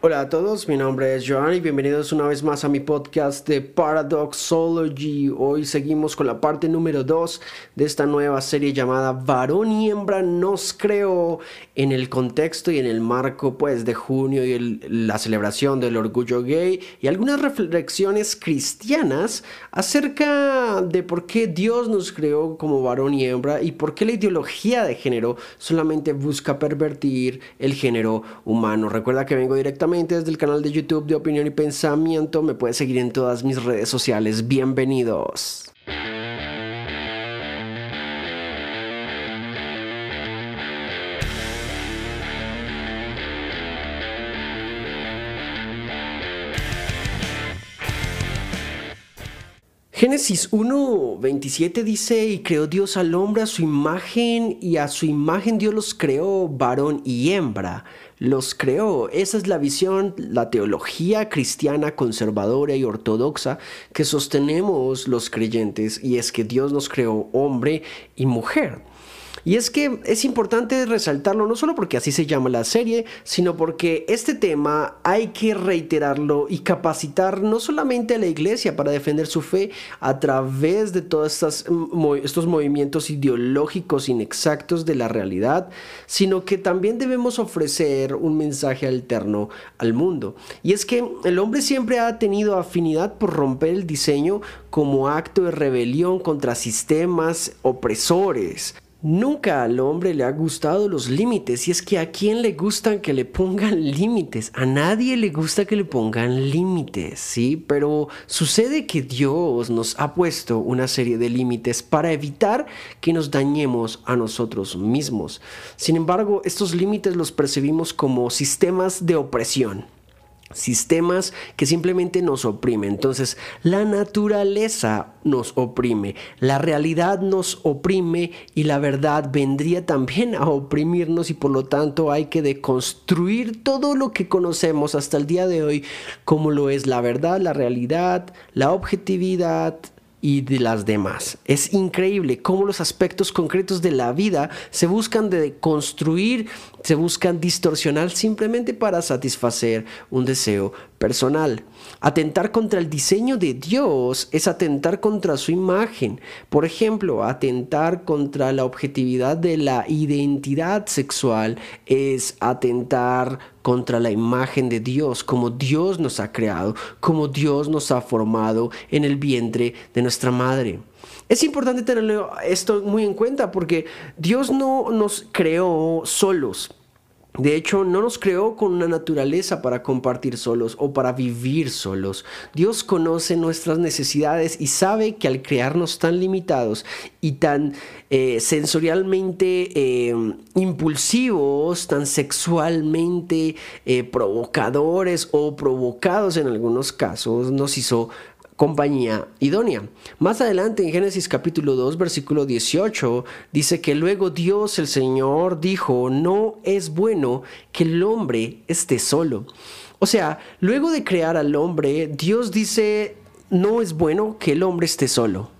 Hola a todos, mi nombre es Joan y bienvenidos una vez más a mi podcast de Paradoxology. Hoy seguimos con la parte número 2 de esta nueva serie llamada Varón y hembra nos creó en el contexto y en el marco pues de junio y la celebración del orgullo gay y algunas reflexiones cristianas acerca de por qué Dios nos creó como varón y hembra y por qué la ideología de género solamente busca pervertir el género humano. Recuerda que vengo directamente desde el canal de YouTube de Opinión y Pensamiento. Me puedes seguir en todas mis redes sociales. Bienvenidos. Génesis 1.27 dice, y creó Dios al hombre a su imagen, y a su imagen Dios los creó, varón y hembra los creó. Esa es la visión, la teología cristiana conservadora y ortodoxa que sostenemos los creyentes y es que Dios nos creó hombre y mujer. Y es que es importante resaltarlo no solo porque así se llama la serie, sino porque este tema hay que reiterarlo y capacitar no solamente a la iglesia para defender su fe a través de todos estos movimientos ideológicos inexactos de la realidad, sino que también debemos ofrecer un mensaje alterno al mundo. Y es que el hombre siempre ha tenido afinidad por romper el diseño como acto de rebelión contra sistemas opresores. Nunca al hombre le ha gustado los límites y es que a quién le gustan que le pongan límites, a nadie le gusta que le pongan límites, ¿sí? Pero sucede que Dios nos ha puesto una serie de límites para evitar que nos dañemos a nosotros mismos. Sin embargo, estos límites los percibimos como sistemas de opresión sistemas que simplemente nos oprimen. Entonces, la naturaleza nos oprime, la realidad nos oprime y la verdad vendría también a oprimirnos y por lo tanto hay que deconstruir todo lo que conocemos hasta el día de hoy como lo es la verdad, la realidad, la objetividad, y de las demás. Es increíble cómo los aspectos concretos de la vida se buscan de construir, se buscan distorsionar simplemente para satisfacer un deseo personal. Atentar contra el diseño de Dios es atentar contra su imagen. Por ejemplo, atentar contra la objetividad de la identidad sexual es atentar contra la imagen de Dios, como Dios nos ha creado, como Dios nos ha formado en el vientre de nuestra madre. Es importante tener esto muy en cuenta porque Dios no nos creó solos. De hecho, no nos creó con una naturaleza para compartir solos o para vivir solos. Dios conoce nuestras necesidades y sabe que al crearnos tan limitados y tan eh, sensorialmente eh, impulsivos, tan sexualmente eh, provocadores o provocados en algunos casos, nos hizo compañía idónea. Más adelante en Génesis capítulo 2 versículo 18 dice que luego Dios el Señor dijo, no es bueno que el hombre esté solo. O sea, luego de crear al hombre, Dios dice, no es bueno que el hombre esté solo.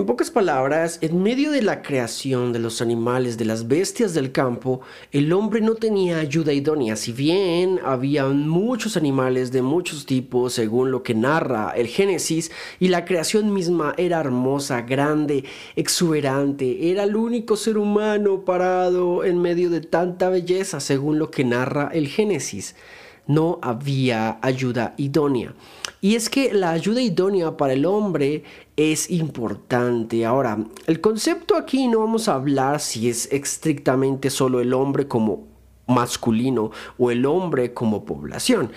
En pocas palabras, en medio de la creación de los animales, de las bestias del campo, el hombre no tenía ayuda idónea. Si bien había muchos animales de muchos tipos, según lo que narra el Génesis, y la creación misma era hermosa, grande, exuberante, era el único ser humano parado en medio de tanta belleza, según lo que narra el Génesis no había ayuda idónea. Y es que la ayuda idónea para el hombre es importante. Ahora, el concepto aquí no vamos a hablar si es estrictamente solo el hombre como masculino o el hombre como población.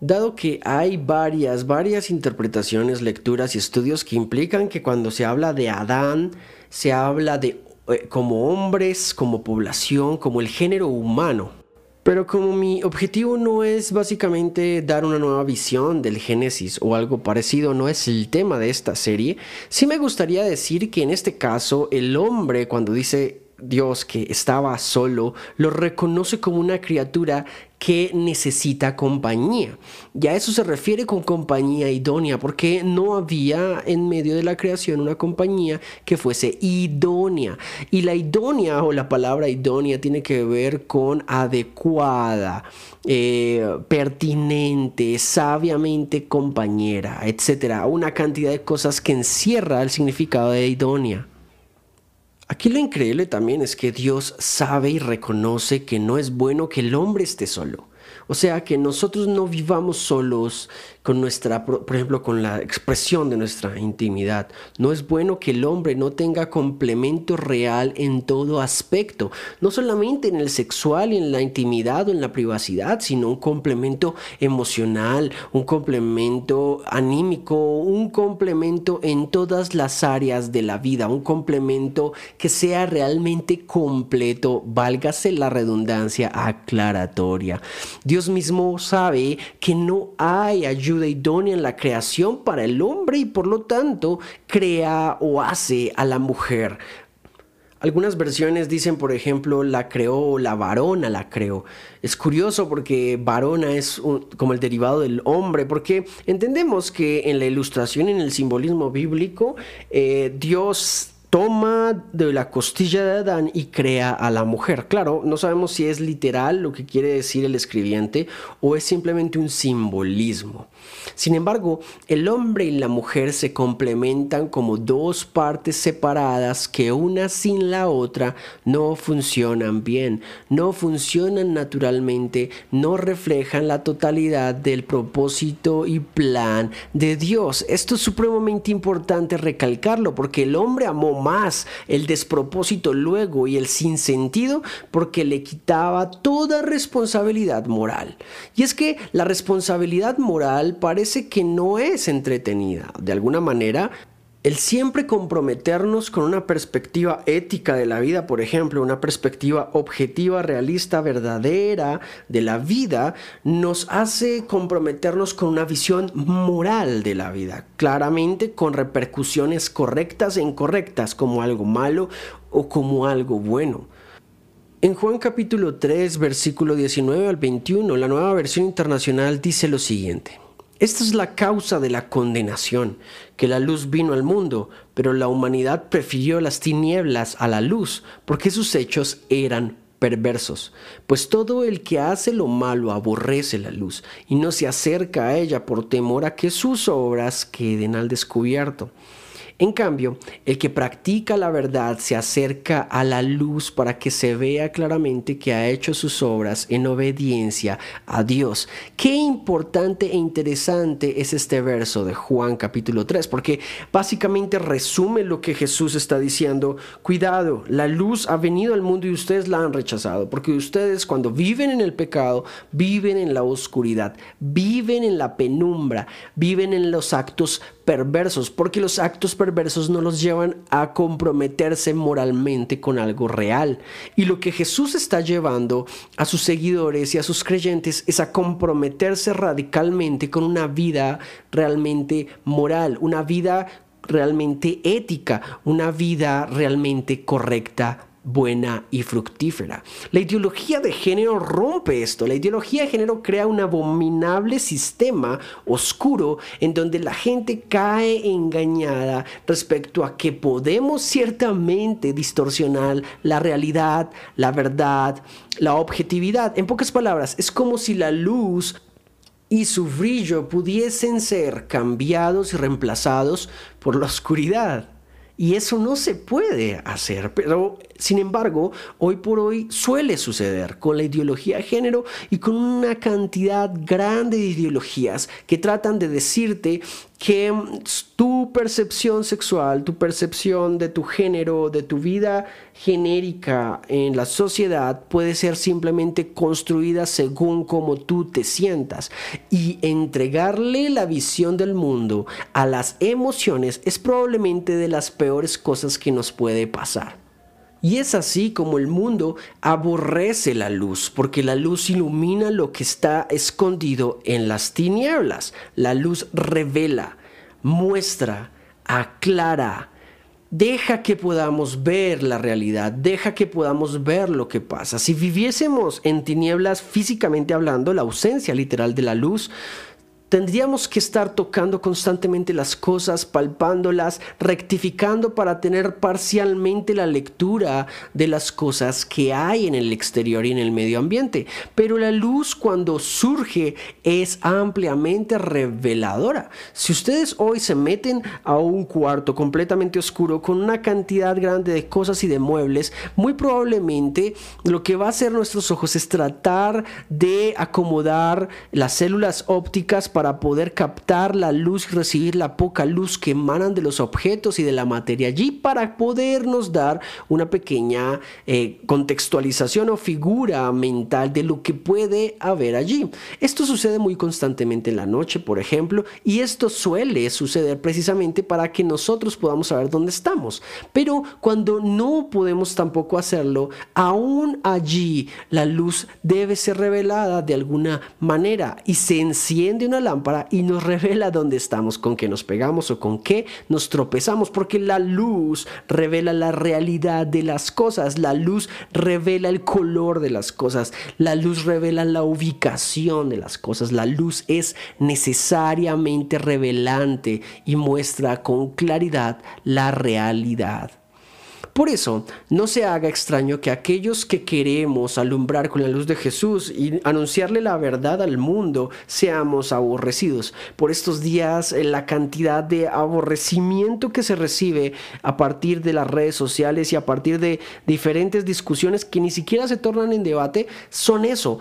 Dado que hay varias, varias interpretaciones, lecturas y estudios que implican que cuando se habla de Adán, se habla de eh, como hombres, como población, como el género humano. Pero como mi objetivo no es básicamente dar una nueva visión del Génesis o algo parecido, no es el tema de esta serie, sí me gustaría decir que en este caso el hombre cuando dice Dios que estaba solo, lo reconoce como una criatura que necesita compañía. Y a eso se refiere con compañía idónea, porque no había en medio de la creación una compañía que fuese idónea. Y la idónea o la palabra idónea tiene que ver con adecuada, eh, pertinente, sabiamente compañera, etc. Una cantidad de cosas que encierra el significado de idónea. Aquí lo increíble también es que Dios sabe y reconoce que no es bueno que el hombre esté solo. O sea, que nosotros no vivamos solos con nuestra, por ejemplo, con la expresión de nuestra intimidad. No es bueno que el hombre no tenga complemento real en todo aspecto, no solamente en el sexual y en la intimidad o en la privacidad, sino un complemento emocional, un complemento anímico, un complemento en todas las áreas de la vida, un complemento que sea realmente completo, válgase la redundancia aclaratoria. Dios mismo sabe que no hay ayuda idónea en la creación para el hombre y por lo tanto crea o hace a la mujer. Algunas versiones dicen, por ejemplo, la creó, la varona la creó. Es curioso porque varona es como el derivado del hombre, porque entendemos que en la ilustración, en el simbolismo bíblico, eh, Dios toma de la costilla de Adán y crea a la mujer. Claro, no sabemos si es literal lo que quiere decir el escribiente o es simplemente un simbolismo. Sin embargo, el hombre y la mujer se complementan como dos partes separadas que una sin la otra no funcionan bien, no funcionan naturalmente, no reflejan la totalidad del propósito y plan de Dios. Esto es supremamente importante recalcarlo porque el hombre amó más el despropósito luego y el sinsentido porque le quitaba toda responsabilidad moral. Y es que la responsabilidad moral parece que no es entretenida. De alguna manera, el siempre comprometernos con una perspectiva ética de la vida, por ejemplo, una perspectiva objetiva, realista, verdadera de la vida, nos hace comprometernos con una visión moral de la vida, claramente con repercusiones correctas e incorrectas, como algo malo o como algo bueno. En Juan capítulo 3, versículo 19 al 21, la nueva versión internacional dice lo siguiente. Esta es la causa de la condenación, que la luz vino al mundo, pero la humanidad prefirió las tinieblas a la luz, porque sus hechos eran perversos. Pues todo el que hace lo malo aborrece la luz y no se acerca a ella por temor a que sus obras queden al descubierto. En cambio, el que practica la verdad se acerca a la luz para que se vea claramente que ha hecho sus obras en obediencia a Dios. Qué importante e interesante es este verso de Juan capítulo 3, porque básicamente resume lo que Jesús está diciendo. Cuidado, la luz ha venido al mundo y ustedes la han rechazado, porque ustedes cuando viven en el pecado, viven en la oscuridad, viven en la penumbra, viven en los actos perversos, porque los actos perversos no los llevan a comprometerse moralmente con algo real. Y lo que Jesús está llevando a sus seguidores y a sus creyentes es a comprometerse radicalmente con una vida realmente moral, una vida realmente ética, una vida realmente correcta buena y fructífera. La ideología de género rompe esto. La ideología de género crea un abominable sistema oscuro en donde la gente cae engañada respecto a que podemos ciertamente distorsionar la realidad, la verdad, la objetividad. En pocas palabras, es como si la luz y su brillo pudiesen ser cambiados y reemplazados por la oscuridad. Y eso no se puede hacer, pero sin embargo, hoy por hoy suele suceder con la ideología de género y con una cantidad grande de ideologías que tratan de decirte que tu percepción sexual, tu percepción de tu género, de tu vida genérica en la sociedad puede ser simplemente construida según como tú te sientas. Y entregarle la visión del mundo a las emociones es probablemente de las peores cosas que nos puede pasar. Y es así como el mundo aborrece la luz, porque la luz ilumina lo que está escondido en las tinieblas. La luz revela, muestra, aclara, deja que podamos ver la realidad, deja que podamos ver lo que pasa. Si viviésemos en tinieblas físicamente hablando, la ausencia literal de la luz, Tendríamos que estar tocando constantemente las cosas, palpándolas, rectificando para tener parcialmente la lectura de las cosas que hay en el exterior y en el medio ambiente. Pero la luz cuando surge es ampliamente reveladora. Si ustedes hoy se meten a un cuarto completamente oscuro con una cantidad grande de cosas y de muebles, muy probablemente lo que va a hacer nuestros ojos es tratar de acomodar las células ópticas para para poder captar la luz y recibir la poca luz que emanan de los objetos y de la materia allí para podernos dar una pequeña eh, contextualización o figura mental de lo que puede haber allí. Esto sucede muy constantemente en la noche, por ejemplo, y esto suele suceder precisamente para que nosotros podamos saber dónde estamos. Pero cuando no podemos tampoco hacerlo, aún allí la luz debe ser revelada de alguna manera y se enciende una lámpara y nos revela dónde estamos, con qué nos pegamos o con qué nos tropezamos, porque la luz revela la realidad de las cosas, la luz revela el color de las cosas, la luz revela la ubicación de las cosas, la luz es necesariamente revelante y muestra con claridad la realidad. Por eso, no se haga extraño que aquellos que queremos alumbrar con la luz de Jesús y anunciarle la verdad al mundo seamos aborrecidos. Por estos días, eh, la cantidad de aborrecimiento que se recibe a partir de las redes sociales y a partir de diferentes discusiones que ni siquiera se tornan en debate, son eso,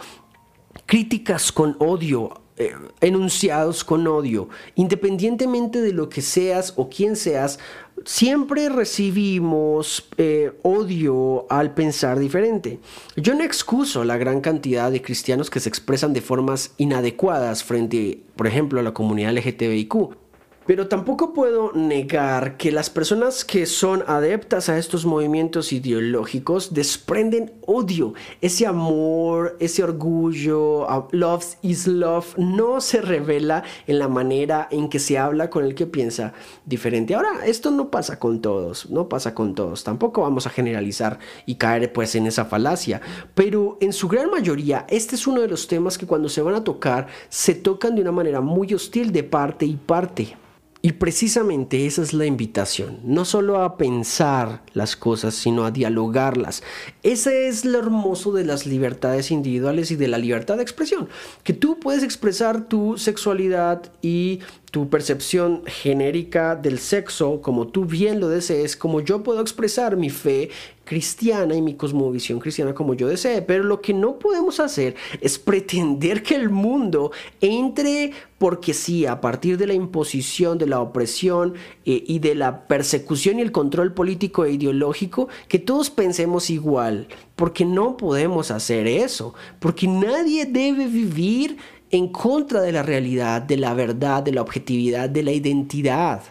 críticas con odio, eh, enunciados con odio, independientemente de lo que seas o quién seas, siempre recibimos eh, odio al pensar diferente. Yo no excuso la gran cantidad de cristianos que se expresan de formas inadecuadas frente, por ejemplo, a la comunidad LGTBIQ. Pero tampoco puedo negar que las personas que son adeptas a estos movimientos ideológicos desprenden odio. Ese amor, ese orgullo, love is love, no se revela en la manera en que se habla con el que piensa diferente. Ahora, esto no pasa con todos, no pasa con todos. Tampoco vamos a generalizar y caer pues en esa falacia. Pero en su gran mayoría, este es uno de los temas que cuando se van a tocar, se tocan de una manera muy hostil de parte y parte. Y precisamente esa es la invitación, no solo a pensar las cosas, sino a dialogarlas. Ese es lo hermoso de las libertades individuales y de la libertad de expresión, que tú puedes expresar tu sexualidad y tu percepción genérica del sexo como tú bien lo desees, como yo puedo expresar mi fe cristiana y mi cosmovisión cristiana como yo desee, pero lo que no podemos hacer es pretender que el mundo entre porque sí, a partir de la imposición, de la opresión eh, y de la persecución y el control político e ideológico, que todos pensemos igual, porque no podemos hacer eso, porque nadie debe vivir en contra de la realidad, de la verdad, de la objetividad, de la identidad.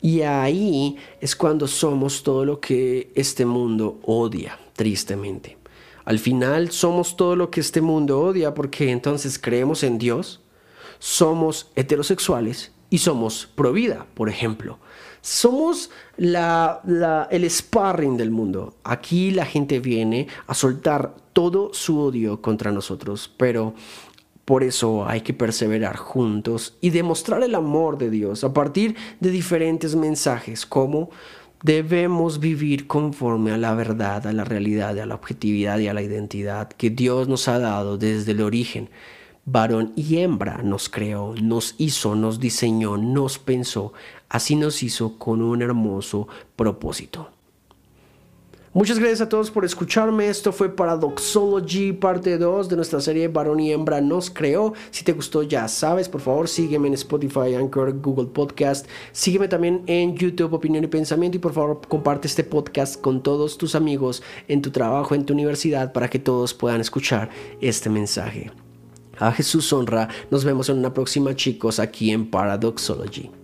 Y ahí es cuando somos todo lo que este mundo odia, tristemente. Al final somos todo lo que este mundo odia porque entonces creemos en Dios, somos heterosexuales y somos pro vida, por ejemplo. Somos el sparring del mundo. Aquí la gente viene a soltar todo su odio contra nosotros, pero por eso hay que perseverar juntos y demostrar el amor de Dios a partir de diferentes mensajes como debemos vivir conforme a la verdad, a la realidad, a la objetividad y a la identidad que Dios nos ha dado desde el origen. Varón y hembra nos creó, nos hizo, nos diseñó, nos pensó, así nos hizo con un hermoso propósito. Muchas gracias a todos por escucharme. Esto fue Paradoxology, parte 2 de nuestra serie Varón y Hembra nos creó. Si te gustó, ya sabes, por favor, sígueme en Spotify, Anchor, Google Podcast. Sígueme también en YouTube, Opinión y Pensamiento. Y por favor, comparte este podcast con todos tus amigos en tu trabajo, en tu universidad, para que todos puedan escuchar este mensaje. A Jesús honra. Nos vemos en una próxima, chicos, aquí en Paradoxology.